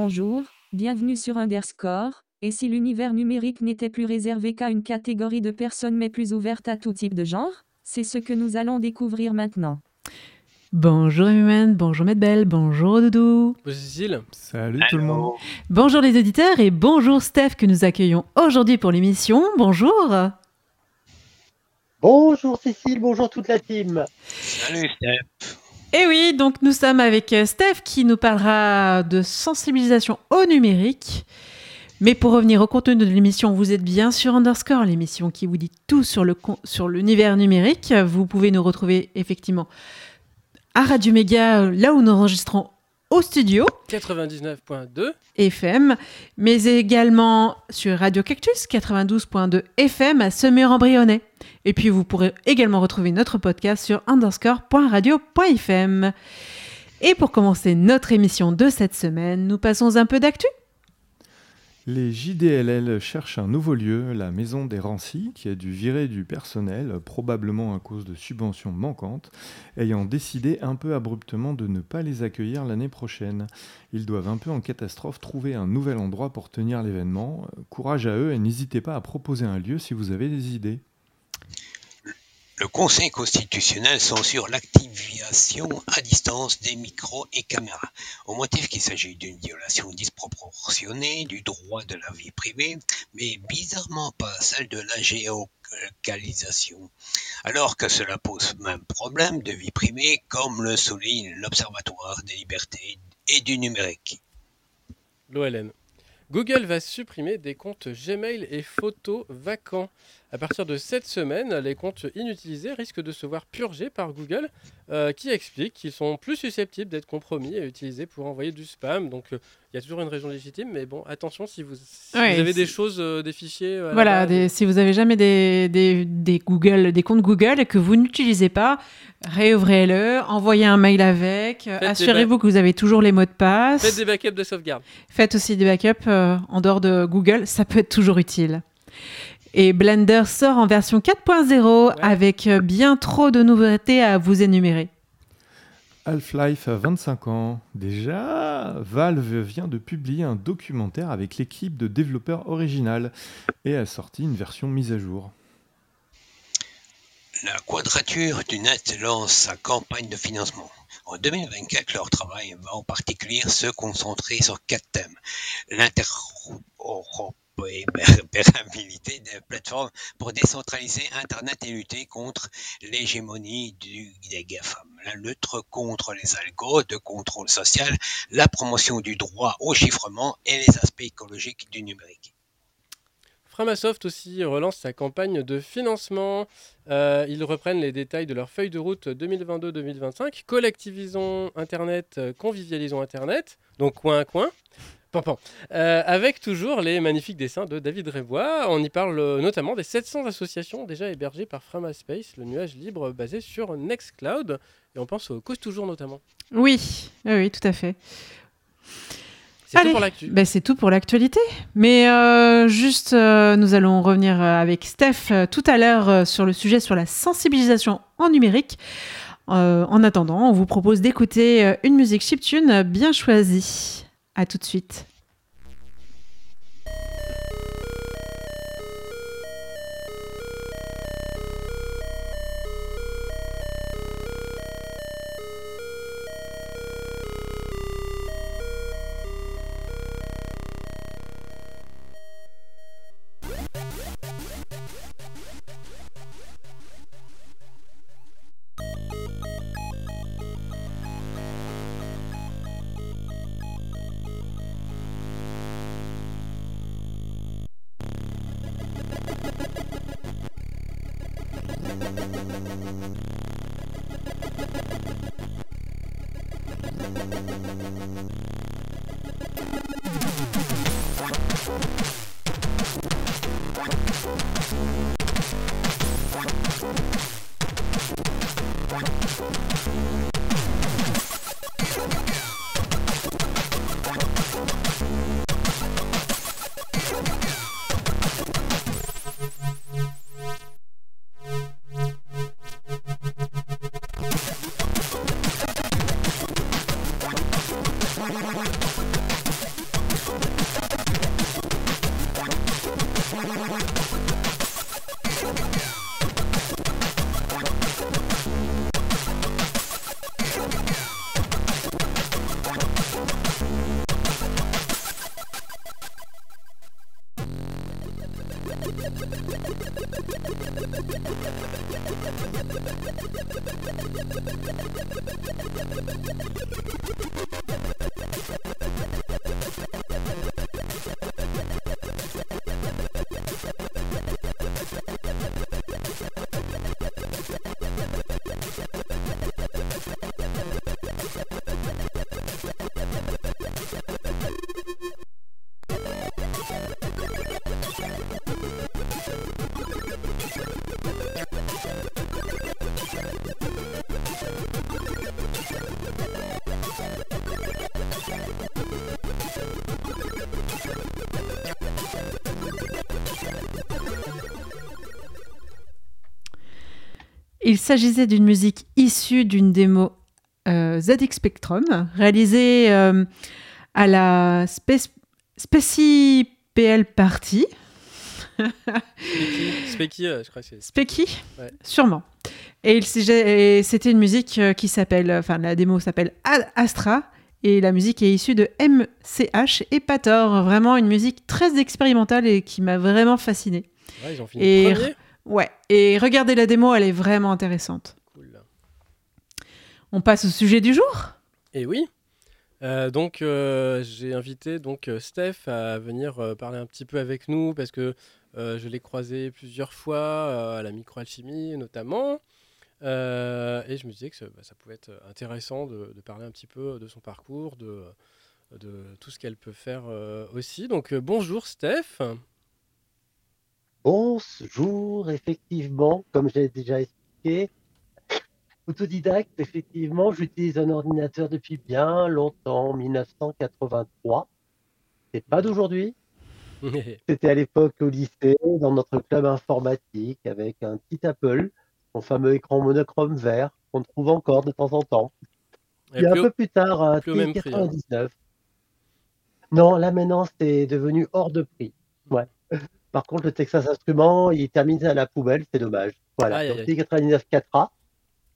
Bonjour, bienvenue sur Underscore. Et si l'univers numérique n'était plus réservé qu'à une catégorie de personnes mais plus ouverte à tout type de genre C'est ce que nous allons découvrir maintenant. Bonjour Humaine, bonjour Medbelle, bonjour Doudou. Bonjour Cécile. Salut tout le monde. Bonjour les auditeurs et bonjour Steph que nous accueillons aujourd'hui pour l'émission. Bonjour. Bonjour Cécile, bonjour toute la team. Salut Steph. Et oui, donc nous sommes avec euh, Steph qui nous parlera de sensibilisation au numérique. Mais pour revenir au contenu de l'émission, vous êtes bien sur Underscore, l'émission qui vous dit tout sur le sur l'univers numérique. Vous pouvez nous retrouver effectivement à Radio Méga, euh, là où nous enregistrons au studio. 99.2 FM, mais également sur Radio Cactus 92.2 FM à Semur-en-Brionnais. Et puis vous pourrez également retrouver notre podcast sur underscore.radio.fm. Et pour commencer notre émission de cette semaine, nous passons un peu d'actu. Les JDLL cherchent un nouveau lieu, la Maison des Rancis, qui a dû virer du personnel, probablement à cause de subventions manquantes, ayant décidé un peu abruptement de ne pas les accueillir l'année prochaine. Ils doivent un peu en catastrophe trouver un nouvel endroit pour tenir l'événement. Courage à eux et n'hésitez pas à proposer un lieu si vous avez des idées. Le Conseil constitutionnel censure l'activation à distance des micros et caméras, au motif qu'il s'agit d'une violation disproportionnée du droit de la vie privée, mais bizarrement pas celle de la géolocalisation, alors que cela pose même problème de vie privée, comme le souligne l'Observatoire des libertés et du numérique. Google va supprimer des comptes Gmail et photos vacants. À partir de cette semaine, les comptes inutilisés risquent de se voir purgés par Google, euh, qui explique qu'ils sont plus susceptibles d'être compromis et utilisés pour envoyer du spam. Donc euh, il y a toujours une raison légitime, mais bon, attention si vous, avez des choses, euh, des fichiers. voilà, si vous avez jamais des, des, Google, des comptes Google et que vous n'utilisez pas, réouvrez-le, envoyez un mail avec, assurez-vous que vous avez toujours les mots de passe. Faites des backups de sauvegarde. Faites aussi des backups en dehors de Google, ça peut être toujours utile. Et Blender sort en version 4.0 avec euh, bien trop de nouveautés à vous énumérer. Half-Life a 25 ans. Déjà, Valve vient de publier un documentaire avec l'équipe de développeurs original et a sorti une version mise à jour. La Quadrature du Net lance sa campagne de financement. En 2024, leur travail va en particulier se concentrer sur quatre thèmes. L'interopérabilité pérabilité des plateformes pour décentraliser Internet et lutter contre l'hégémonie des GAFAM, la lutte contre les algos de contrôle social, la promotion du droit au chiffrement et les aspects écologiques du numérique. Framasoft aussi relance sa campagne de financement. Euh, ils reprennent les détails de leur feuille de route 2022-2025. Collectivisons Internet, convivialisons Internet. Donc coin à coin. Euh, avec toujours les magnifiques dessins de David Rébois. On y parle euh, notamment des 700 associations déjà hébergées par Framaspace, le nuage libre basé sur Nextcloud. Et on pense aux causes toujours notamment. Oui, oui, tout à fait. C'est tout pour l'actu. Ben, c'est tout pour l'actualité. Mais euh, juste, nous allons revenir avec Steph tout à l'heure sur le sujet sur la sensibilisation en numérique. en attendant, on vous propose d'écouter une musique chiptune bien choisie. À tout de suite. Thank Il s'agissait d'une musique issue d'une démo euh, ZX Spectrum réalisée euh, à la Space, Speci PL Party. Specky, euh, je crois que c'est. Specky Ouais. Sûrement. Et c'était une musique euh, qui s'appelle, enfin la démo s'appelle Astra et la musique est issue de MCH et Pator. Vraiment une musique très expérimentale et qui m'a vraiment fascinée. Ouais, ils ont fini Et- premier. Ouais, et regardez la démo, elle est vraiment intéressante. Cool. On passe au sujet du jour? Et oui. Euh, donc euh, j'ai invité donc euh, Steph à venir euh, parler un petit peu avec nous parce que je l'ai croisé plusieurs fois à la microalchimie notamment et je me disais que ça, bah, ça pouvait être intéressant de, de parler un petit peu de son parcours, de, de tout ce qu'elle peut faire aussi. Donc bonjour Steph. Bonjour, effectivement, comme j'ai déjà expliqué, autodidacte, effectivement, j'utilise un ordinateur depuis bien longtemps, 1983. C'est pas d'aujourd'hui, c'était à l'époque au lycée, dans notre club informatique, avec un petit Apple, son fameux écran monochrome vert qu'on trouve encore de temps en temps. Et Puis un au- peu plus tard, un hein. TI-99. Non, là maintenant, c'est devenu hors de prix. Ouais. Par contre, le Texas Instruments, il est terminé à la poubelle, c'est dommage. Voilà. Aïe, Donc, aïe, TI-99 4A,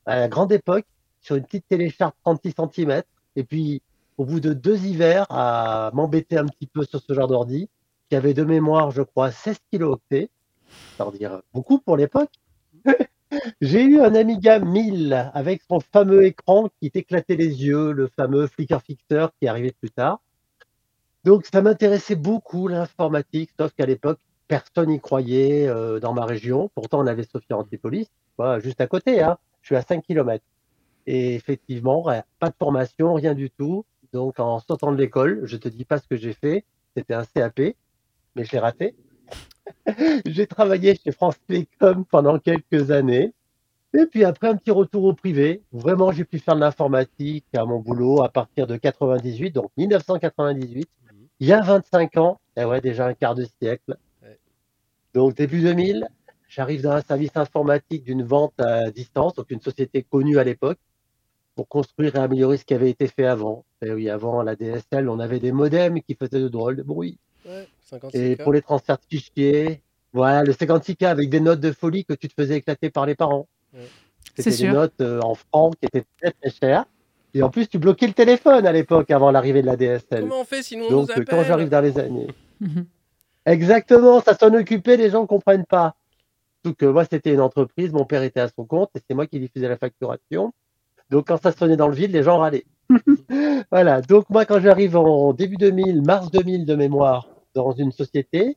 à la grande époque, sur une petite télécharge 36 cm. Et puis, au bout de deux hivers, à m'embêter un petit peu sur ce genre d'ordi, qui avait de mémoire, je crois, 16 kilooctets, ça veut dire beaucoup pour l'époque. J'ai eu un Amiga 1000 avec son fameux écran qui t'éclatait les yeux, le fameux flicker fixer qui arrivait plus tard. Donc ça m'intéressait beaucoup l'informatique, sauf qu'à l'époque, personne n'y croyait euh, dans ma région. Pourtant, on avait Sophia Antipolis, voilà, juste à côté, hein. je suis à 5 km. Et effectivement, pas de formation, rien du tout. Donc en sortant de l'école, je te dis pas ce que j'ai fait, c'était un CAP, mais je l'ai raté. j'ai travaillé chez France Télécom pendant quelques années. Et puis après, un petit retour au privé. Vraiment, j'ai pu faire de l'informatique à mon boulot à partir de 98, donc 1998. Mhm. Il y a 25 ans, et ouais, déjà un quart de siècle. Donc début 2000, j'arrive dans un service informatique d'une vente à distance, donc une société connue à l'époque, pour construire et améliorer ce qui avait été fait avant. Et oui, avant la DSL, on avait des modems qui faisaient de drôles de bruit. Ouais, 56 Et pour les transferts de fichiers, voilà, le 56K avec des notes de folie que tu te faisais éclater par les parents. Ouais. C'était des sûr. notes euh, en francs qui étaient très très chères. Et en plus, tu bloquais le téléphone à l'époque avant l'arrivée de la DSL. Comment on fait sinon on Donc nous euh, appelle quand j'arrive dans les années. Exactement, ça s'en occupait, les gens ne comprennent pas. Surtout que moi, c'était une entreprise, mon père était à son compte et c'est moi qui diffusais la facturation. Donc quand ça sonnait dans le vide, les gens râlaient. voilà, donc moi, quand j'arrive en début 2000, mars 2000 de mémoire, dans une société,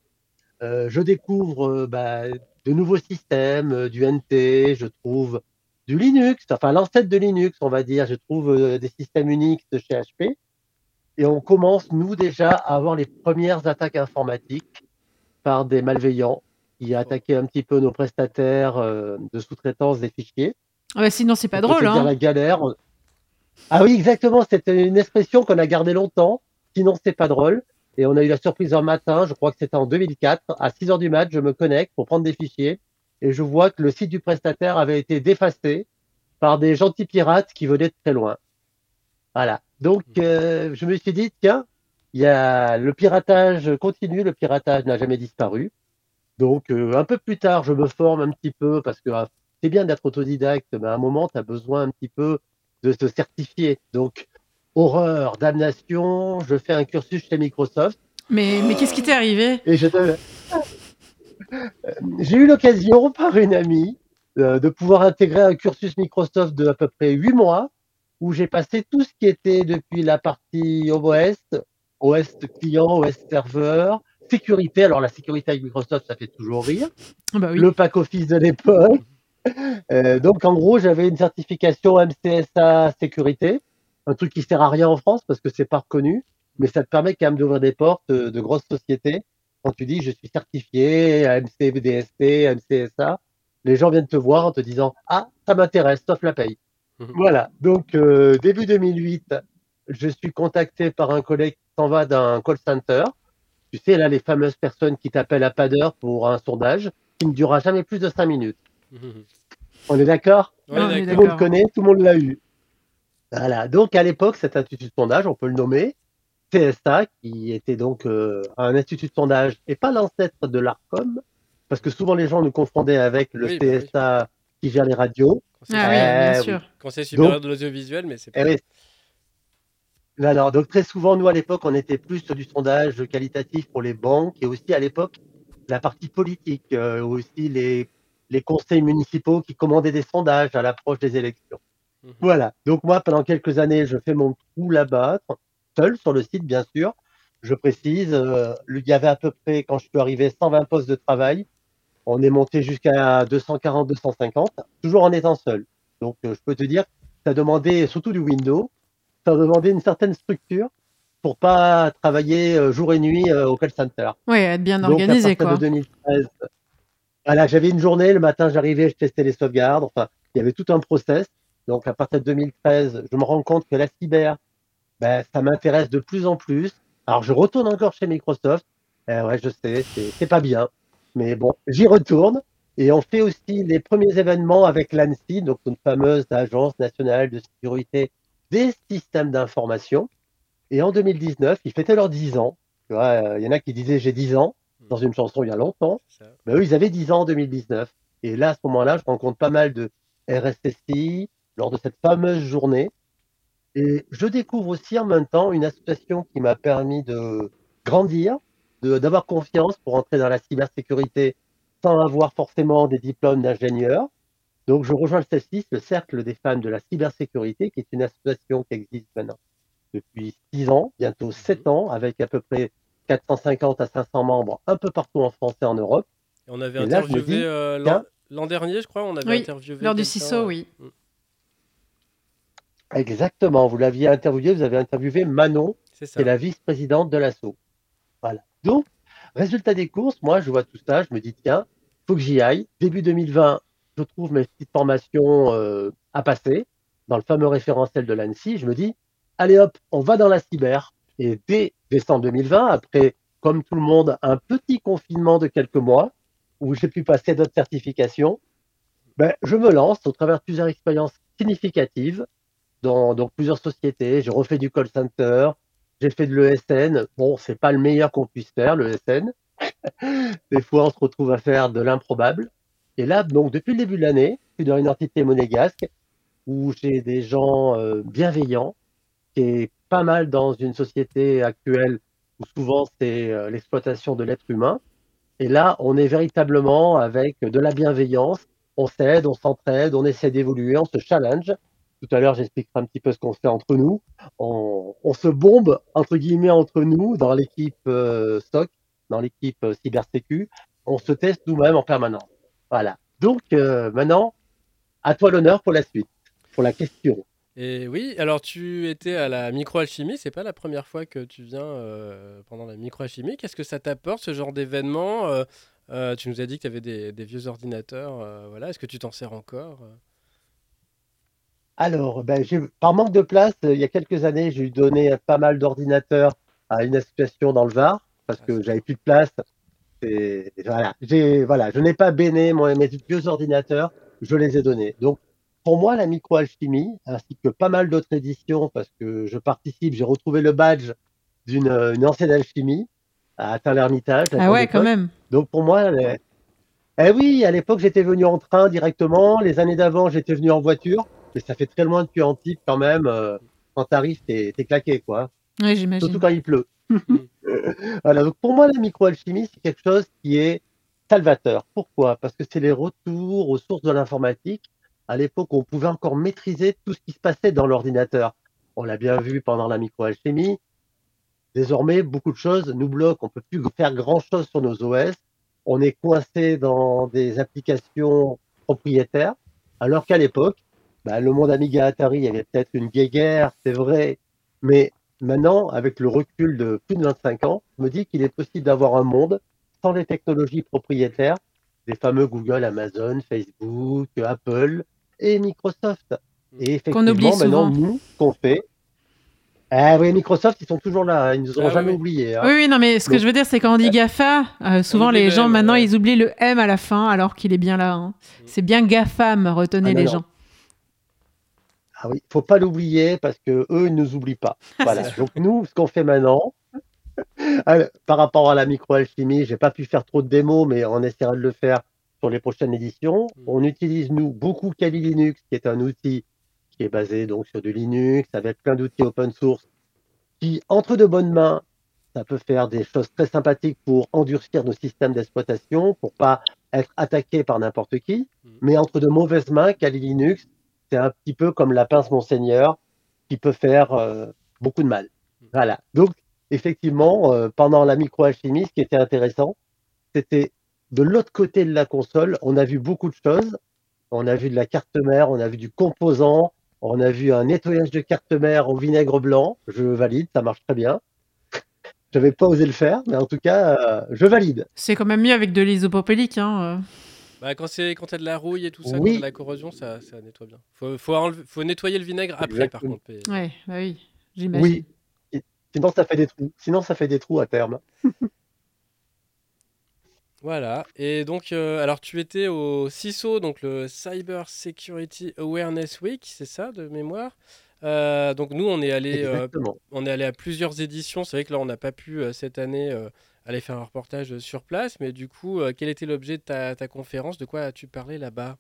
euh, je découvre euh, bah, de nouveaux systèmes, euh, du NT, je trouve du Linux, enfin l'ancêtre de Linux, on va dire, je trouve des systèmes Unix de chez HP. Et on commence, nous, déjà, à avoir les premières attaques informatiques par des malveillants qui attaquaient un petit peu nos prestataires euh, de sous-traitance des fichiers. Ah bah, sinon, c'est pas drôle. Hein. la galère. Ah oui, exactement. C'était une expression qu'on a gardée longtemps. Sinon, c'est pas drôle. Et on a eu la surprise un matin, je crois que c'était en 2004, à 6 heures du mat, je me connecte pour prendre des fichiers et je vois que le site du prestataire avait été défacé par des gentils pirates qui venaient de très loin. Voilà. Donc, euh, je me suis dit, tiens, il y a le piratage continue, le piratage n'a jamais disparu. Donc, euh, un peu plus tard, je me forme un petit peu parce que ah, c'est bien d'être autodidacte, mais à un moment, tu as besoin un petit peu de se certifier. Donc, horreur, damnation, je fais un cursus chez Microsoft Mais, mais qu'est-ce qui t'est arrivé? Et je deviens, J'ai eu l'occasion par une amie euh, de pouvoir intégrer un cursus Microsoft de à peu près huit mois où j'ai passé tout ce qui était depuis la partie OS, OS client, OS serveur, sécurité. Alors la sécurité avec Microsoft, ça fait toujours rire. Bah oui. Le pack office de l'époque. Euh, donc en gros, j'avais une certification MCSA sécurité, un truc qui sert à rien en France parce que c'est pas reconnu, mais ça te permet quand même d'ouvrir des portes euh, de grosses sociétés. Quand tu dis je suis certifié à MCVDST, MCSA, les gens viennent te voir en te disant ah ça m'intéresse, sauf la paye. Mhm. Voilà. Donc euh, début 2008, je suis contacté par un collègue qui s'en va d'un call center. Tu sais là les fameuses personnes qui t'appellent à pas d'heure pour un sondage qui ne durera jamais plus de cinq minutes. On est d'accord? Tout le monde connaît, tout le monde l'a eu. Voilà. Donc, à l'époque, cet institut de sondage, on peut le nommer CSA, qui était donc euh, un institut de sondage et pas l'ancêtre de l'ARCOM, parce que souvent les gens nous confondaient avec le Oui, bah oui. CSA qui gère les radios. Conseil, Ah oui, Eh bien oui. Conseil supérieur Donc- de l'audiovisuel, mais c'est Eh pas. oui. Alors, donc très souvent, nous, à l'époque, on était plus sur du sondage qualitatif pour les banques et aussi à l'époque, la partie politique, euh, aussi les, les conseils municipaux qui commandaient des sondages à l'approche des élections. Mhm. Voilà. Donc moi, pendant quelques années, je fais mon trou là-bas, seul sur le site, bien sûr. Je précise, euh, il y avait à peu près, quand je suis arrivé, 120 postes de travail. On est monté jusqu'à 240, 250, toujours en étant seul. Donc, euh, je peux te dire, ça demandait surtout du Windows, ça demandait une certaine structure pour pas travailler euh, jour et nuit euh, au call center. Ouais, être bien Donc, organisé, à partir quoi. de 2013, voilà, j'avais une journée, le matin j'arrivais, je testais les sauvegardes, enfin, il y avait tout un process. Donc, à partir de 2013, je me rends compte que la cyber, ben, ça m'intéresse de plus en plus. Alors, je retourne encore chez Microsoft. Eh ouais, je sais, c'est pas bien. Mais bon, j'y retourne. Et on fait aussi les premiers événements avec l'ANSI, donc une fameuse agence nationale de sécurité des systèmes d'information. Et en 2019, ils fêtaient leurs 10 ans. Euh, il y en a qui disaient j'ai 10 ans dans une chanson il y a longtemps. Ça. Ben, eux, ils avaient 10 ans en 2019. Et là, à ce moment-là, je rencontre pas mal de RSSI lors de cette fameuse journée. Et je découvre aussi en même temps une association qui m'a permis de grandir, d'avoir confiance pour entrer dans la cybersécurité sans avoir forcément des diplômes d'ingénieur. Donc, je rejoins le CESIS, le Cercle des femmes de la cybersécurité, qui est une association qui existe maintenant depuis 6 ans, bientôt 7 ans, avec à peu près 450 à 500 membres un peu partout en France et en Europe. Et on avait Et interviewé euh, l'an dernier, je crois, on avait Oui, interviewé. Lors du CISO, euh, oui. Exactement, vous l'aviez interviewé, vous avez interviewé Manon, qui est la vice-présidente de l'ASSO. Voilà. Donc, résultat des courses, moi, je vois tout ça, je me dis, tiens, faut que j'y aille. Début 2020, je trouve mes petites formations euh, à passer dans le fameux référentiel de l'ANSI. Je me dis, allez hop, on va dans la cyber. Et dès décembre 2020, après, comme tout le monde, un petit confinement de quelques mois, où j'ai pu passer d'autres certifications, ben, je me lance au travers de plusieurs expériences significatives dans, dans plusieurs sociétés. J'ai refait du call center, j'ai fait de l'ESN. Bon, c'est pas le meilleur qu'on puisse faire, l'ESN. Des fois, on se retrouve à faire de l'improbable. Et là, donc, depuis le début de l'année, je suis dans une entité monégasque où j'ai des gens euh, bienveillants, qui est pas mal dans une société actuelle où souvent c'est euh, l'exploitation de l'être humain. Et là, on est véritablement avec de la bienveillance. On s'aide, on s'entraide, on essaie d'évoluer, on se challenge. Tout à l'heure, j'expliquerai un petit peu ce qu'on fait entre nous. On, se bombe, entre guillemets, entre nous, dans l'équipe euh, SOC, dans l'équipe euh, cybersécu. On se teste nous-mêmes en permanence. Voilà. Donc, euh, maintenant, à toi l'honneur pour la suite, pour la question. Et oui, alors tu étais à la microalchimie, c'est pas la première fois que tu viens euh, pendant la microalchimie. Qu'est-ce que ça t'apporte ce genre d'événement Euh, Tu nous as dit que tu avais des, des vieux ordinateurs, voilà. Est-ce que tu t'en sers encore Alors, ben, par manque de place, euh, il y a quelques années, j'ai donné pas mal d'ordinateurs à une association dans le Var parce que j'avais plus de place. Et voilà, j'ai, voilà, je n'ai pas béné moi, mes vieux ordinateurs, je les ai donnés. Donc, pour moi, la microalchimie, ainsi que pas mal d'autres éditions, parce que je participe, j'ai retrouvé le badge d'une euh, ancienne alchimie à Atteint-l'Hermitage. à Ah ouais, quand même. Donc pour moi, les- eh oui, à l'époque j'étais venu en train directement. Les années d'avant j'étais venu en voiture, mais ça fait très loin depuis Antibes quand même. euh, quand t'arrives, t'es t'es claqué quoi. Oui, j'imagine. Surtout quand il pleut. voilà. Donc pour moi, la microalchimie c'est quelque chose qui est salvateur. Pourquoi? Parce que c'est les retours aux sources de l'informatique. À l'époque, on pouvait encore maîtriser tout ce qui se passait dans l'ordinateur. On l'a bien vu pendant la microalchimie. Désormais, beaucoup de choses nous bloquent. On peut plus faire grand-chose sur nos OS. On est coincé dans des applications propriétaires, alors qu'à l'époque, bah, le monde Amiga Atari, il y avait peut-être une guerre, c'est vrai, mais maintenant, avec le recul de plus de 25 ans, je me dis qu'il est possible d'avoir un monde sans les technologies propriétaires, des fameux Google, Amazon, Facebook, Apple et Microsoft. Et Qu'on oublie effectivement, maintenant, nous, qu'on fait, ah oui, Microsoft, ils sont toujours là, ils nous ont Ah jamais oui. oubliés. hein. Oui, oui, non, mais ce que Donc- je veux dire, c'est quand on dit GAFA, euh, souvent les le gens M, maintenant ouais. ils oublient le M à la fin alors qu'il est bien là. hein. C'est bien GAFAM, retenez Ah, non, les non. gens. Ah oui, faut pas l'oublier parce que eux, ils nous oublient pas. Voilà. Donc nous, ce qu'on fait maintenant, alors, par rapport à la microalchimie, j'ai pas pu faire trop de démos, mais on essaiera de le faire sur les prochaines éditions. Mm. On utilise nous beaucoup Kali Linux, qui est un outil qui est basé donc sur du Linux avec plein d'outils open source, qui entre de bonnes mains, ça peut faire des choses très sympathiques pour endurcir nos systèmes d'exploitation, pour pas être attaqué par n'importe qui. Mm. Mais entre de mauvaises mains, Kali Linux, c'est un petit peu comme la pince Monseigneur qui peut faire euh, beaucoup de mal. Voilà. Donc, effectivement, euh, pendant la microalchimie, ce qui était intéressant, c'était de l'autre côté de la console, on a vu beaucoup de choses. On a vu de la carte mère, on a vu du composant, on a vu un nettoyage de carte mère au vinaigre blanc. Je valide, ça marche très bien. Je n'avais pas osé le faire, mais en tout cas, euh, je valide. C'est quand même mieux avec de l'isopropylique. Hein. Bah, quand c'est quand t'as de la rouille et tout ça, Oui. quand de la corrosion, ça, ça nettoie bien. Faut, faut, enlever- faut nettoyer le vinaigre après, par contre. Ouais, bah oui, j'imagine. Oui. Et- Sinon, ça fait des trous. Sinon, ça fait des trous à terme. Voilà. Et donc, euh, alors tu étais au CISO, donc le Cyber Security Awareness Week, c'est ça de mémoire. Euh, donc nous, on est allé, euh, on est allé à plusieurs éditions. C'est vrai que là, on n'a pas pu euh, cette année euh, aller faire un reportage sur place, mais du coup, euh, quel était l'objet de ta, ta conférence? De quoi as-tu parlé là-bas?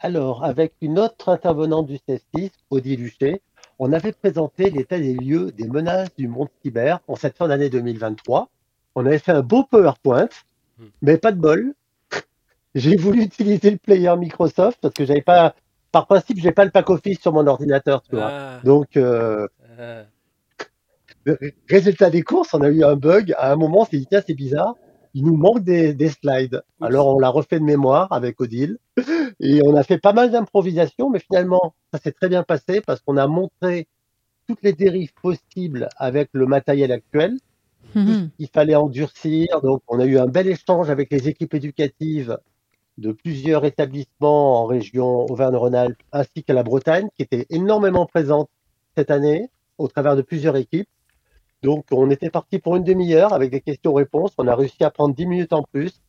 Alors, avec une autre intervenante du CES6, Odile Luchet, on avait présenté l'état des lieux des menaces du monde cyber en cette fin d'année 2023. On avait fait un beau PowerPoint, Hmm. mais pas de bol. J'ai voulu utiliser le player Microsoft parce que j'avais pas, par principe, j'ai pas le pack office sur mon ordinateur, tu vois. Ah, Donc, euh, ah. Le résultat des courses, on a eu un bug. À un moment, on s'est dit, tiens, c'est bizarre. Il nous manque des, des slides. Alors, on l'a refait de mémoire avec Odile. Et on a fait pas mal d'improvisation, mais finalement, ça s'est très bien passé parce qu'on a montré toutes les dérives possibles avec le matériel actuel. Mhm. Il fallait endurcir. Donc, on a eu un bel échange avec les équipes éducatives de plusieurs établissements en région Auvergne-Rhône-Alpes ainsi qu'à la Bretagne, qui étaient énormément présentes cette année au travers de plusieurs équipes. Donc, on était parti pour une demi-heure avec des questions-réponses. On a réussi à prendre 10 minutes en plus.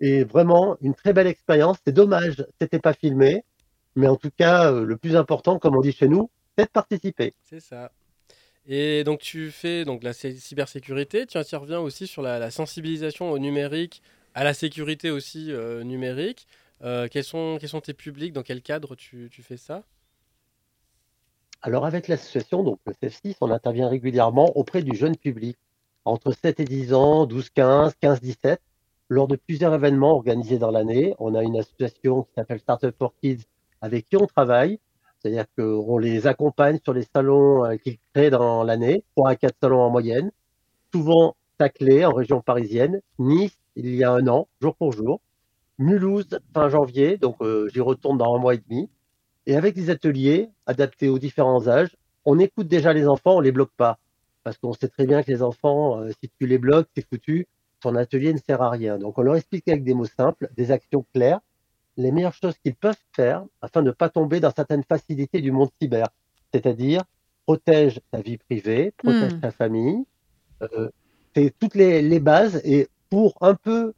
Et vraiment, une très belle expérience. C'est dommage, c'était pas filmé. Mais en tout cas, euh, le plus important, comme on dit chez nous, c'est de participer. C'est ça. Et donc tu fais donc la cy- cybersécurité, tu interviens aussi sur la, sensibilisation au numérique, à la sécurité aussi euh, numérique. Euh, quels, sont, tes publics? Dans quel cadre tu fais ça? Alors, avec l'association, donc le CF6, on intervient régulièrement auprès du jeune public, entre 7 et 10 ans, 12, 15, 15, 17, lors de plusieurs événements organisés dans l'année. On a une association qui s'appelle Startup for Kids avec qui on travaille, c'est-à-dire qu'on les accompagne sur les salons euh, qu'ils créent dans l'année, 3 à 4 salons en moyenne, souvent taclés en région parisienne, Nice, il y a un an, jour pour jour, Mulhouse, fin janvier, donc euh, j'y retourne dans un mois et demi. Et avec des ateliers adaptés aux différents âges, on écoute déjà les enfants, on les bloque pas. Parce qu'on sait très bien que les enfants, euh, si tu les bloques, c'est foutu, ton atelier ne sert à rien. Donc on leur explique avec des mots simples, des actions claires, les meilleures choses qu'ils peuvent faire afin de ne pas tomber dans certaines facilités du monde cyber. C'est-à-dire, protège ta vie privée, protège Hmm. ta famille. Euh, c'est toutes les, les bases. Et pour un peu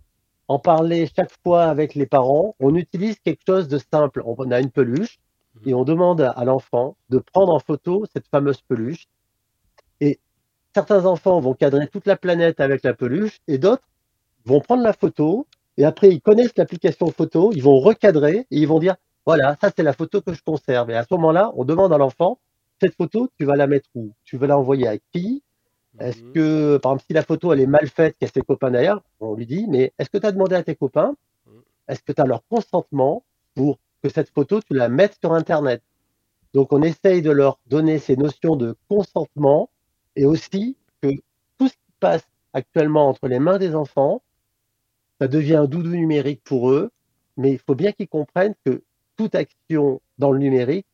en parler chaque fois avec les parents, on utilise quelque chose de simple. On a une peluche et on demande à l'enfant de prendre en photo cette fameuse peluche. Et certains enfants vont cadrer toute la planète avec la peluche et d'autres vont prendre la photo et après ils connaissent l'application photo, ils vont recadrer et ils vont dire voilà, ça c'est la photo que je conserve. Et à ce moment-là, on demande à l'enfant cette photo, tu vas la mettre où? Tu vas l'envoyer à qui? Est-ce Mhm. que, par exemple, si la photo elle est mal faite, qu'il y a ses copains derrière, on lui dit, mais est-ce que tu as demandé à tes copains, Mhm. est-ce que tu as leur consentement pour que cette photo, tu la mettes sur Internet Donc, on essaye de leur donner ces notions de consentement et aussi que tout ce qui passe actuellement entre les mains des enfants, ça devient un doudou numérique pour eux, mais il faut bien qu'ils comprennent que toute action dans le numérique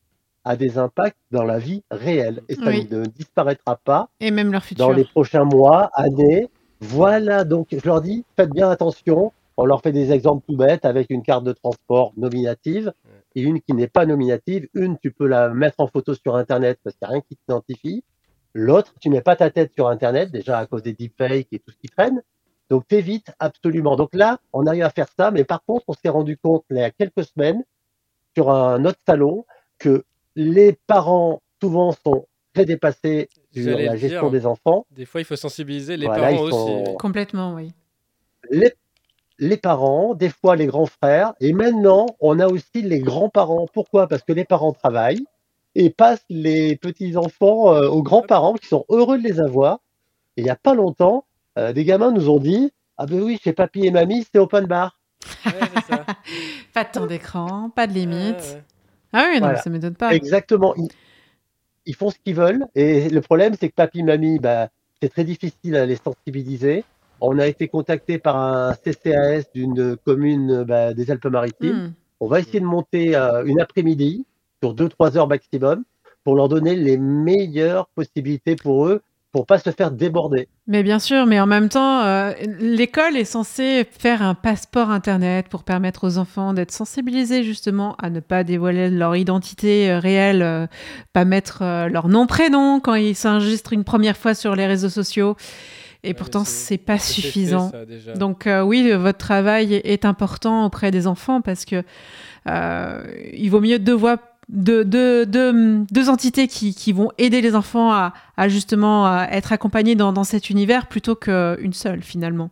a des impacts dans la vie réelle et ça Oui. ne disparaîtra pas Et même leur dans les prochains mois, années. Voilà, donc je leur dis, faites bien attention. On leur fait des exemples tout bêtes avec une carte de transport nominative et une qui n'est pas nominative. Une, tu peux la mettre en photo sur Internet parce qu'il n'y a rien qui t'identifie. L'autre, tu mets pas ta tête sur Internet, déjà à cause des deepfakes et tout ce qui traîne. Donc, t'évites absolument. Donc là, on arrive à faire ça, mais par contre, on s'est rendu compte il y a quelques semaines sur un autre salon que les parents souvent sont très dépassés sur la gestion dire. des enfants. Des fois, il faut sensibiliser les Voilà, parents sont- aussi. Complètement, oui. Les, les parents, des fois les grands frères, et maintenant, on a aussi les grands-parents. Pourquoi? Parce que les parents travaillent et passent les petits-enfants euh, aux grands-parents qui sont heureux de les avoir. Et il n'y a pas longtemps, euh, des gamins nous ont dit Ah ben oui, chez papy et mamie, c'est open bar. Ouais, c'est ça. Pas de temps d'écran, pas de limite. Ah oui, non, Voilà. ça m'étonne pas. Exactement. Ils, ils font ce qu'ils veulent. Et le problème, c'est que papy, mamie, bah, c'est très difficile à les sensibiliser. On a été contacté par un CCAS d'une commune bah, des Alpes-Maritimes. Hmm. On va essayer de monter euh, une après-midi sur 2-3 heures maximum pour leur donner les meilleures possibilités pour eux pour pas se faire déborder. Mais bien sûr, mais en même temps, euh, l'école est censée faire un passeport Internet pour permettre aux enfants d'être sensibilisés justement à ne pas dévoiler leur identité euh, réelle, euh, pas mettre euh, leur nom, prénom quand ils s'enregistrent une première fois sur les réseaux sociaux. Et pourtant, c'est- pas suffisant. ça. Donc euh, oui, votre travail est important auprès des enfants parce que euh, il vaut mieux deux voix, deux, deux, deux, deux entités qui, qui vont aider les enfants à, à justement à être accompagnés dans, dans cet univers plutôt qu'une seule finalement.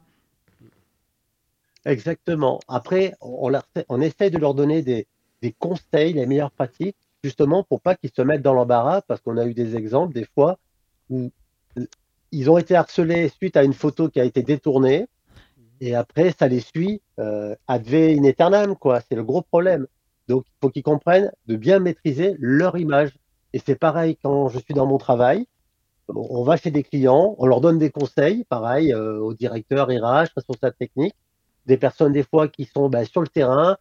Exactement. Après, on, leur fait- on essaye de leur donner des, des conseils, les meilleures pratiques, justement pour pas qu'ils se mettent dans l'embarras, parce qu'on a eu des exemples des fois où ils ont été harcelés suite à une photo qui a été détournée, et après ça les suit euh, in aeternam, quoi. C'est le gros problème. Donc, il faut qu'ils comprennent de bien maîtriser leur image. Et c'est pareil quand je suis dans mon travail. On va chez des clients, on leur donne des conseils, pareil, euh, au directeur RH, responsable technique, des personnes des fois qui sont bah, sur le terrain,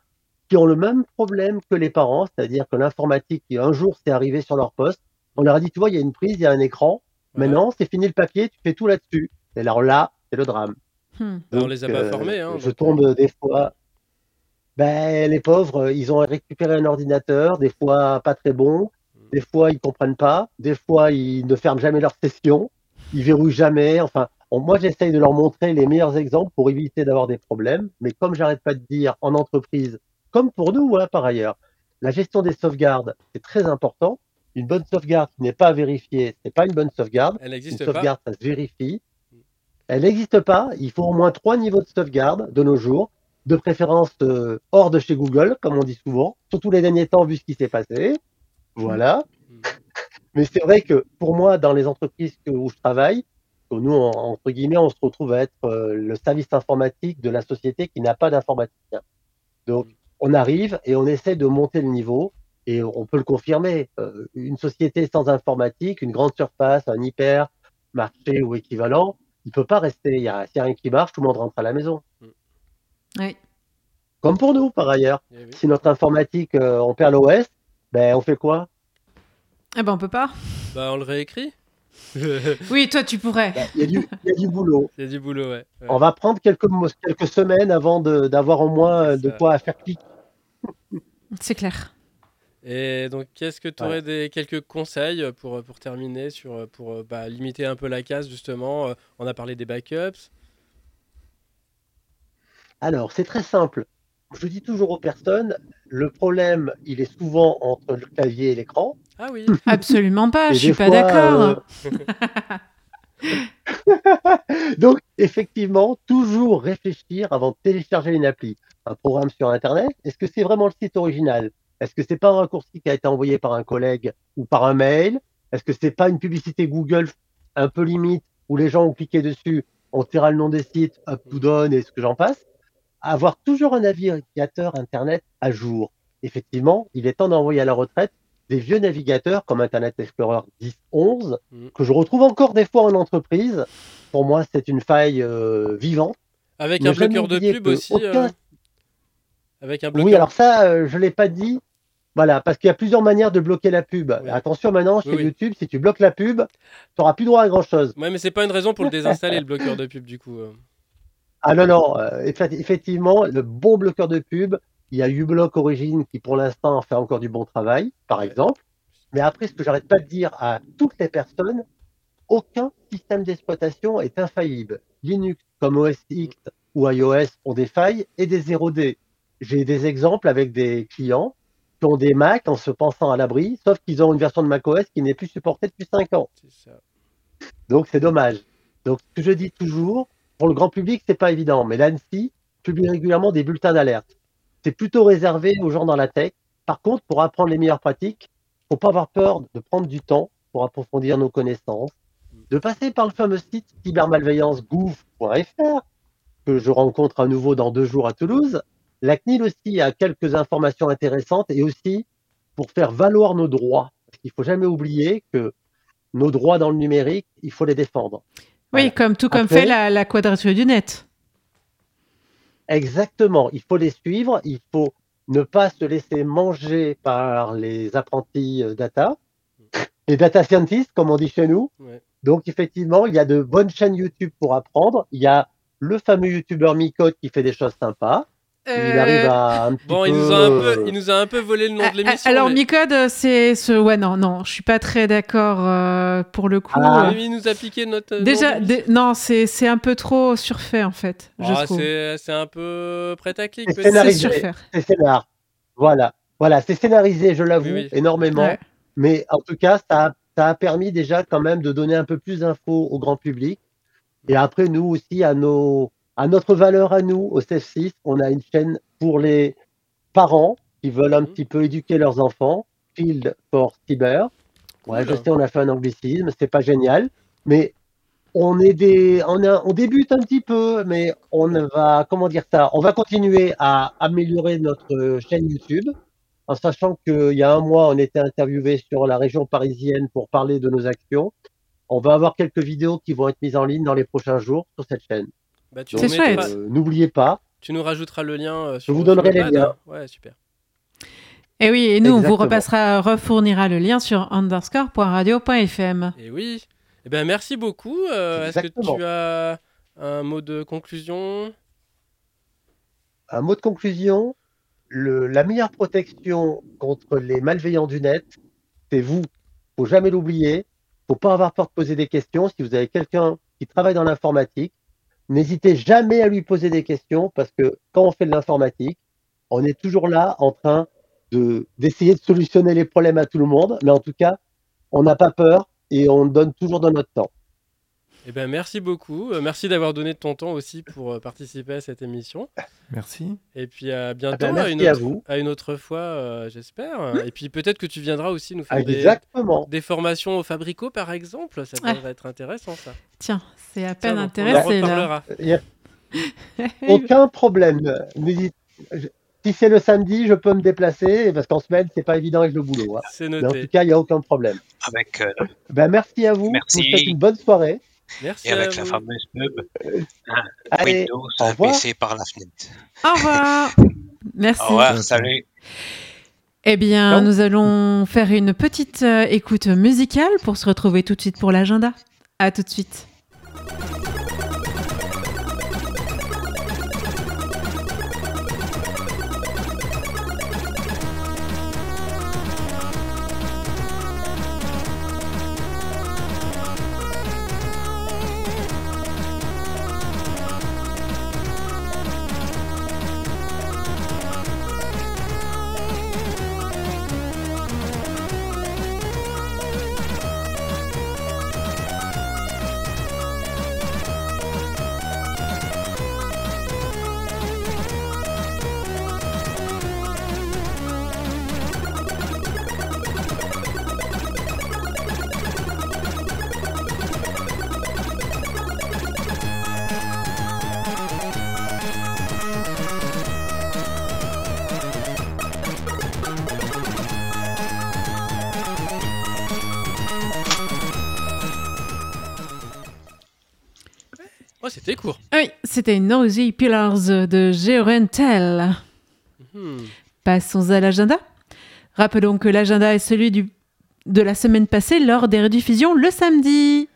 qui ont le même problème que les parents, c'est-à-dire que l'informatique, un jour, c'est arrivé sur leur poste. On leur a dit, tu vois, il y a une prise, il y a un écran. Maintenant, c'est fini le papier, tu fais tout là-dessus. Et alors là, c'est le drame. Hmm. On les a pas euh, formés. Hein, je tombe des fois. Ben, les pauvres, ils ont récupéré un ordinateur, des fois pas très bon, des fois ils comprennent pas, des fois ils ne ferment jamais leur session, ils verrouillent jamais. Enfin, on- moi j'essaye de leur montrer les meilleurs exemples pour éviter d'avoir des problèmes. Mais comme j'arrête pas de dire en entreprise, comme pour nous hein, par ailleurs, la gestion des sauvegardes c'est très important. Une bonne sauvegarde qui n'est pas vérifiée, c'est pas une bonne sauvegarde. Elle Une n'existe pas. sauvegarde, ça se vérifie. Elle n'existe pas. Il faut au moins trois niveaux de sauvegarde de nos jours, de préférence euh, hors de chez Google, comme on dit souvent, surtout les derniers temps vu ce qui s'est passé. Voilà. Mm. Mais c'est vrai que pour moi, dans les entreprises où je travaille, nous, en- entre guillemets, on se retrouve à être euh, le service informatique de la société qui n'a pas d'informaticien. Donc, on arrive et on essaie de monter le niveau et on peut le confirmer. Euh, une société sans informatique, une grande surface, un hyper marché ou équivalent, il peut pas rester. Il y a, s'il y a rien qui marche, tout le monde rentre à la maison. Oui. Comme pour nous, par ailleurs. Eh oui. Si notre informatique, euh, on perd l'OS, ben on fait quoi? Eh ben on peut pas. Bah, on le réécrit? Oui, toi tu pourrais. Ben, Il y, a du- il y a du boulot. Il y a du boulot, ouais. ouais. On va prendre quelques, semaines avant de- d'avoir au moins de quoi faire clic. C'est clair. Et donc, qu'est-ce que tu aurais des, quelques conseils pour, pour terminer, sur, pour euh, bah, limiter un peu la casse, justement euh, On a parlé des backups. Alors, c'est très simple. Je dis toujours aux personnes, le problème, il est souvent entre le clavier et l'écran. Ah oui, Absolument pas, Et je suis pas d'accord. euh, Donc, effectivement, toujours réfléchir avant de télécharger une appli, un programme sur Internet. Est-ce que c'est vraiment le site original? Est-ce que c'est pas un raccourci qui a été envoyé par un collègue ou par un mail? Est-ce que c'est pas une publicité Google un peu limite où les gens ont cliqué dessus, on tirera le nom des sites, up to down et ce que j'en passe, avoir toujours un navigateur Internet à jour. Effectivement, il est temps d'envoyer à la retraite des vieux navigateurs comme Internet Explorer 10, 11, Mm. que je retrouve encore des fois en entreprise. Pour moi, c'est une faille euh, vivante. Avec Ne un bloqueur de pub aussi. aucun- euh, Avec un bloqueur. Oui, alors ça, euh, je l'ai pas dit. Voilà, parce qu'il y a plusieurs manières de bloquer la pub. Oui. Attention maintenant, chez Oui, oui. YouTube, si tu bloques la pub, tu n'auras plus droit à grand chose. Ouais, mais c'est pas une raison pour le désinstaller le bloqueur de pub du coup. euh. Ah non, non, euh, effe- effectivement, le bon bloqueur de pub, il y a uBlock Origin qui pour l'instant fait encore du bon travail, par exemple. Mais après, ce que j'arrête pas de dire à toutes les personnes, aucun système d'exploitation est infaillible. Linux comme OS X ou iOS ont des failles et des 0D. J'ai des exemples avec des clients qui ont des Mac en se pensant à l'abri, sauf qu'ils ont une version de macOS qui n'est plus supportée depuis 5 ans. Ça. Donc c'est dommage. Donc ce que je dis toujours, pour le grand public, c'est pas évident, mais l'ANSI publie régulièrement des bulletins d'alerte. C'est plutôt réservé aux gens dans la tech. Par contre, pour apprendre les meilleures pratiques, faut pas avoir peur de prendre du temps pour approfondir nos connaissances, de passer par le fameux site cybermalveillance.gouv.fr que je rencontre à nouveau dans deux jours à Toulouse. La CNIL aussi a quelques informations intéressantes et aussi pour faire valoir nos droits. Parce qu'il faut jamais oublier que nos droits dans le numérique, il faut les défendre. Oui, Voilà. comme tout comme Après- fait la, la quadrature du net. Exactement, il faut les suivre, il faut ne pas se laisser manger par les apprentis euh, data, les data scientists, comme on dit chez nous. Ouais. Donc, effectivement, il y a de bonnes chaînes YouTube pour apprendre. Il y a le fameux YouTuber Micode qui fait des choses sympas. Il Euh, arrive à un petit Bon, peu... il nous, a un peu, euh, il nous a un peu volé le nom ah, de l'émission. ah, Alors, mais- Micode, c'est ce. Ouais, non, non, je suis pas très d'accord euh, pour le coup. Ah. Euh, il nous a piqué notre. Déjà, dé- non, c'est c'est un peu trop surfait en fait, je Ah, c'est un peu prêt à clic. C'est. C'est scénarisé. surfaire. c'est scénar. Voilà, voilà, c'est scénarisé, je l'avoue, Oui, oui. énormément. Ouais. Mais en tout cas, ça a, ça a permis déjà quand même de donner un peu plus d'infos au grand public. Et après, nous aussi, à, nos, à notre valeur à nous, au CF6, on a une chaîne pour les parents qui veulent un Mhm. petit peu éduquer leurs enfants, Field for Cyber. Ouais, je sais, on a fait un anglicisme, c'est pas génial, mais on est des, on, a- on débute un petit peu, mais on va, comment dire ça, on va continuer à améliorer notre chaîne YouTube, en sachant qu'il y a un mois, on était interviewé sur la région parisienne pour parler de nos actions. On va avoir quelques vidéos qui vont être mises en ligne dans les prochains jours sur cette chaîne. Bah, tu, Euh, N'oubliez pas, tu nous rajouteras le lien. euh, sur, vous donnerai les liens. hein. Ouais, super. Et oui, et nous, on vous repassera, refournira le lien sur underscore.radio.fm. Et oui. Eh ben, merci beaucoup. Euh, Est-ce que tu as un mot de conclusion? Un mot de conclusion, le- la meilleure protection contre les malveillants du net, c'est vous. faut jamais l'oublier. faut pas avoir peur de poser des questions. Si vous avez quelqu'un qui travaille dans l'informatique, n'hésitez jamais à lui poser des questions parce que quand on fait de l'informatique, on est toujours là en train de d'essayer de solutionner les problèmes à tout le monde, mais en tout cas, on n'a pas peur et on donne toujours de notre temps. Eh ben, merci beaucoup. Euh, merci d'avoir donné de ton temps aussi pour euh, participer à cette émission. Merci. Et puis à bientôt, ben, à, merci une à autre, vous. à une autre fois, euh, j'espère. Et puis peut-être que tu viendras aussi nous faire des, formations au Fabrico, par exemple. Ça Ouais. devrait être intéressant, ça. Tiens, c'est à peine on- on en là. reparlera. Aucun problème. N'hésite- Si c'est le samedi, je peux me déplacer parce qu'en semaine, c'est pas évident avec le boulot. hein. C'est Mais en tout noté. cas, il n'y a aucun problème. avec, euh, Ben, merci à vous. Merci. Je vous souhaite une bonne soirée. Merci et avec la fameuse pub Allez, Windows au un revoir. PC par la fenêtre. Au revoir. Merci. Au revoir, salut. Eh bien, nous allons faire une petite euh, écoute musicale pour se retrouver tout de suite pour l'agenda. À tout de suite. C'était court. Ah Oui, c'était Nosy Pillars de Georentel. Hmm. Passons à l'agenda. Rappelons que l'agenda est celui du, de la semaine passée lors des rediffusions le samedi.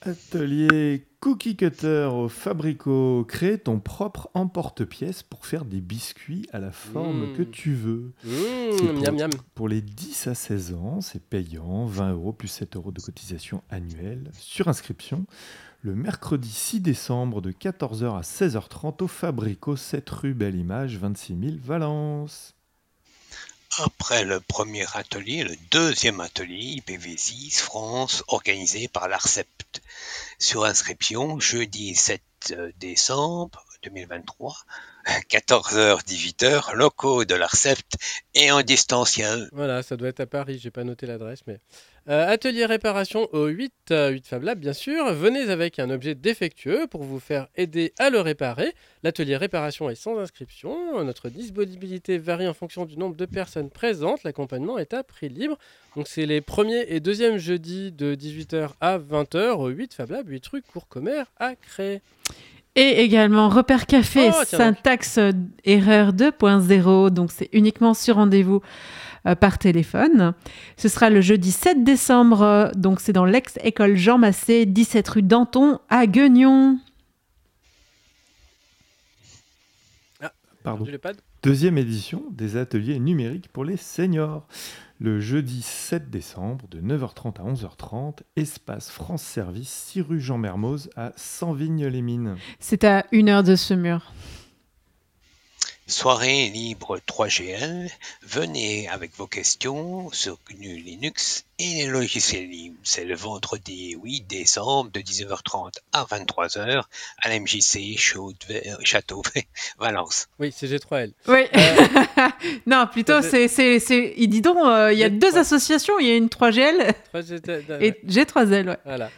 Atelier Cookie Cutter au Fabrico. Crée ton propre emporte-pièce pour faire des biscuits à la forme Mmh. que tu veux. Mmh, C'est pour- miam miam. Pour les 10 à 16 ans, c'est payant, 20 euros plus 7 euros de cotisation annuelle sur inscription. Le mercredi 6 décembre de 14h à 16h30 au Fabrico, 7 rue Belle Image, 26 000 Valence. Après le premier atelier, le deuxième atelier IPv6 France organisé par l'ARCEPT. Sur inscription, jeudi 7 décembre 2023, 14h-18h, locaux de l'ARCEPT et en distanciel. Voilà, ça doit être à Paris, j'ai pas noté l'adresse, mais. Euh, atelier réparation au 8, euh, 8 Fab Lab, bien sûr. Venez avec un objet défectueux pour vous faire aider à le réparer. L'atelier réparation est sans inscription. Notre disponibilité varie en fonction du nombre de personnes présentes. L'accompagnement est à prix libre. Donc, c'est les premiers et deuxièmes jeudis de 18h à 20h au 8 Fab Lab, 8 rue Courcommer à Cré. Et également Repère Café, Oh, donc. syntaxe euh, erreur 2.0. Donc c'est uniquement sur rendez-vous euh, par téléphone. Ce sera le jeudi 7 décembre. euh, donc c'est dans l'ex-école Jean Massé, 17 rue Danton à Guignon. Pardon. Du Lepad Deuxième édition des ateliers numériques pour les seniors. Le jeudi 7 décembre de 9h30 à 11h30, espace France Service, 6 rue Jean Mermoz à 100 Vignes-les-Mines. C'est à une heure de ce mur. Soirée libre 3GL, venez avec vos questions sur GNU Linux et les logiciels libres. C'est le vendredi 8 décembre de 19h30 à 23h à l'MJC Chaude- Château Valence. Oui, c'est G3L. Oui. Euh, non, plutôt c'est c'est c'est. Il dit donc, euh, il y a deux associations. Il y a une 3GL 3G- et G3L. Ouais. Voilà.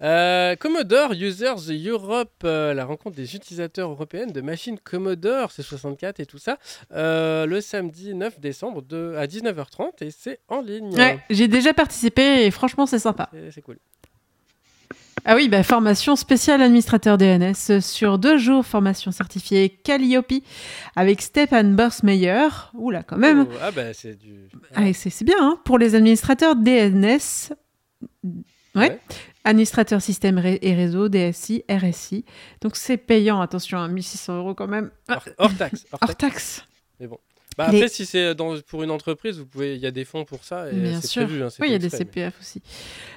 Euh, Commodore Users Europe, euh, la rencontre des utilisateurs européennes de machines Commodore C64 et tout ça, euh, le samedi 9 décembre de, à 19h30 et c'est en ligne. Ouais, j'ai déjà participé et franchement c'est sympa. C'est- cool. Ah oui, bah, formation spéciale administrateur DNS sur deux jours, formation certifiée Calliope avec Stefan Borsmeyer. Oula, quand même. Oh, ah bah c'est du. Ah, c'est c'est bien, hein, pour les administrateurs DNS. Ouais. Ouais. Administrateur système et réseau, DSI, RSI. Donc c'est payant, attention, à 1600 euros quand même. Ah, Hors, hors taxe. hors hors taxe. taxe. Bah, Les- après, si c'est dans- pour une entreprise, vous pouvez, il y a des fonds pour ça et Bien sûr. prévu. hein, Oui, il y a des mais- CPF aussi.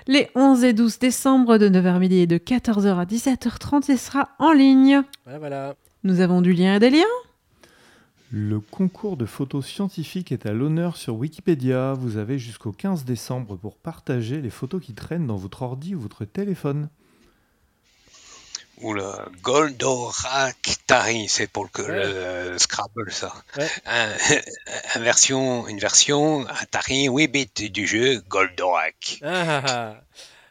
Les 11 et 12 décembre de 9h midi et de 14h à 17h30, ce sera en ligne. Voilà, voilà. Nous avons du lien et des liens? Le concours de photos scientifiques est à l'honneur sur Wikipédia. Vous avez jusqu'au 15 décembre pour partager les photos qui traînent dans votre ordi ou votre téléphone. Ou le Goldorak Tari, c'est pour le, Ouais. le Scrabble ça. Ouais. Un- un version, une version Atari 8 bits du jeu Goldorak. Ah, ah, ah.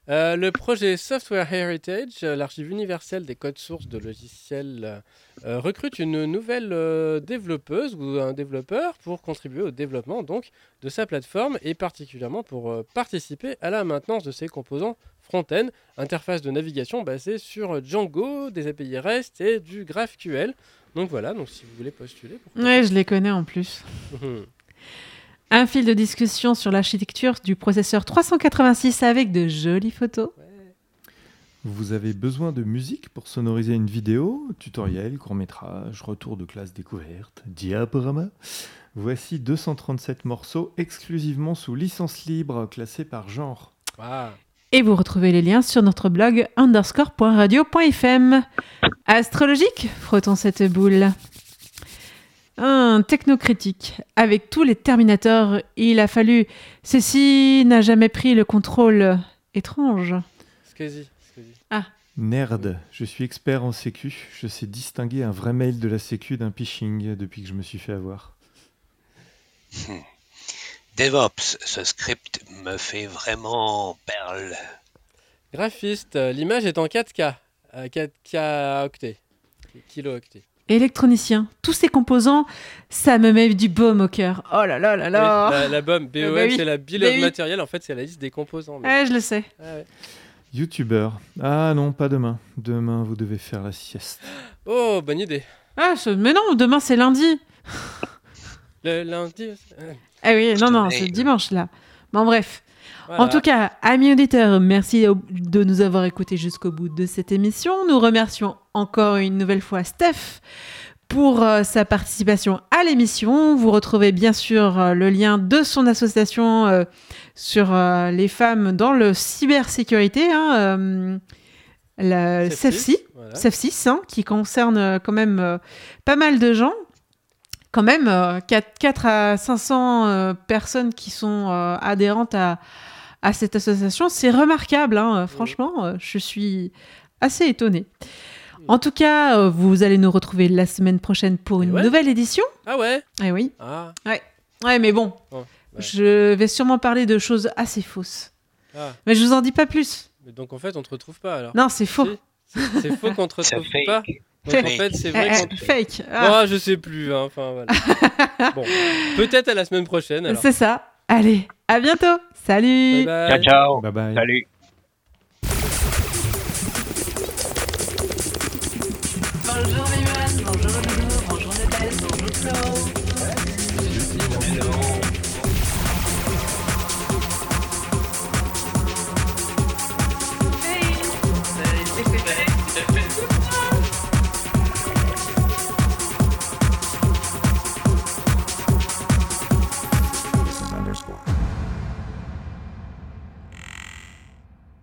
Euh, le projet Software Heritage, euh, l'archive universelle des codes sources de logiciels, euh, recrute une nouvelle euh, développeuse ou un développeur pour contribuer au développement donc de sa plateforme et particulièrement pour participer à la maintenance de ses composants front-end, interface de navigation basée sur Django, des API REST et du GraphQL. Donc voilà, donc si vous voulez postuler, Ouais, je les connais en plus. Un fil de discussion sur l'architecture du processeur 386 avec de jolies photos. Vous avez besoin de musique pour sonoriser une vidéo, tutoriel, court-métrage, retour de classe découverte, diaporama. Voici 237 morceaux exclusivement sous licence libre, classés par genre. Ah. Et vous retrouvez les liens sur notre blog underscore.radio.fm. Astrologique, frottons cette boule. Un technocritique. Avec tous les Terminators, il a fallu. Ceci n'a jamais pris le contrôle. Étrange. Squeezie, Squeezie. Nerd, je suis expert en sécu, je sais distinguer un vrai mail de la sécu d'un phishing depuis que je me suis fait avoir. DevOps, ce script me fait vraiment perle. Graphiste, euh, l'image est en 4K, euh, 4K octets, kilo-octets. Électronicien. Tous ces composants, ça me met du baume au cœur. Oh là là là Oui, là. la, la BOM, BOM, bah oui. c'est la Bill Bah of oui. Material, en fait, c'est la liste des composants. mais- Ouais, je le sais. Ah ouais. Youtubeur. Ah non, pas demain. Demain, vous devez faire la sieste. Oh, bonne idée. Ah, ce- mais non, demain c'est lundi. Le lundi. Ah oui, non, non, c'est dimanche là. Bon, bref. Voilà. En tout cas, amis auditeurs, merci de nous avoir écoutés jusqu'au bout de cette émission. Nous remercions encore une nouvelle fois Steph pour euh, sa participation à l'émission. Vous retrouvez bien sûr euh, le lien de son association euh, sur les femmes dans le cybersécurité, hein, la Safety, CEFSI. voilà. CEF6, hein, qui concerne quand même pas mal de gens. Quand même, euh, 4, à 500 euh, personnes qui sont euh, adhérentes à, à cette association. C'est remarquable, hein, euh, franchement, euh, je suis assez étonnée. En tout cas, euh, vous allez nous retrouver la semaine prochaine pour une ouais. nouvelle édition. Ah ouais? Eh oui. Ah, Ouais, mais bon, ouais. je vais sûrement parler de choses assez fausses. ah. Mais je vous en dis pas plus. Mais donc en fait, on te retrouve pas alors. Non, c'est faux. Si. C'est faux qu'on te retrouve fait. pas? Donc en fait, c'est vrai te... fake. Ah, Ah, je sais plus. hein, Enfin, voilà. bon, peut-être à la semaine prochaine. C'est ça. Allez, à bientôt. Salut. Bye bye. Ciao, ciao. Bye bye. Salut.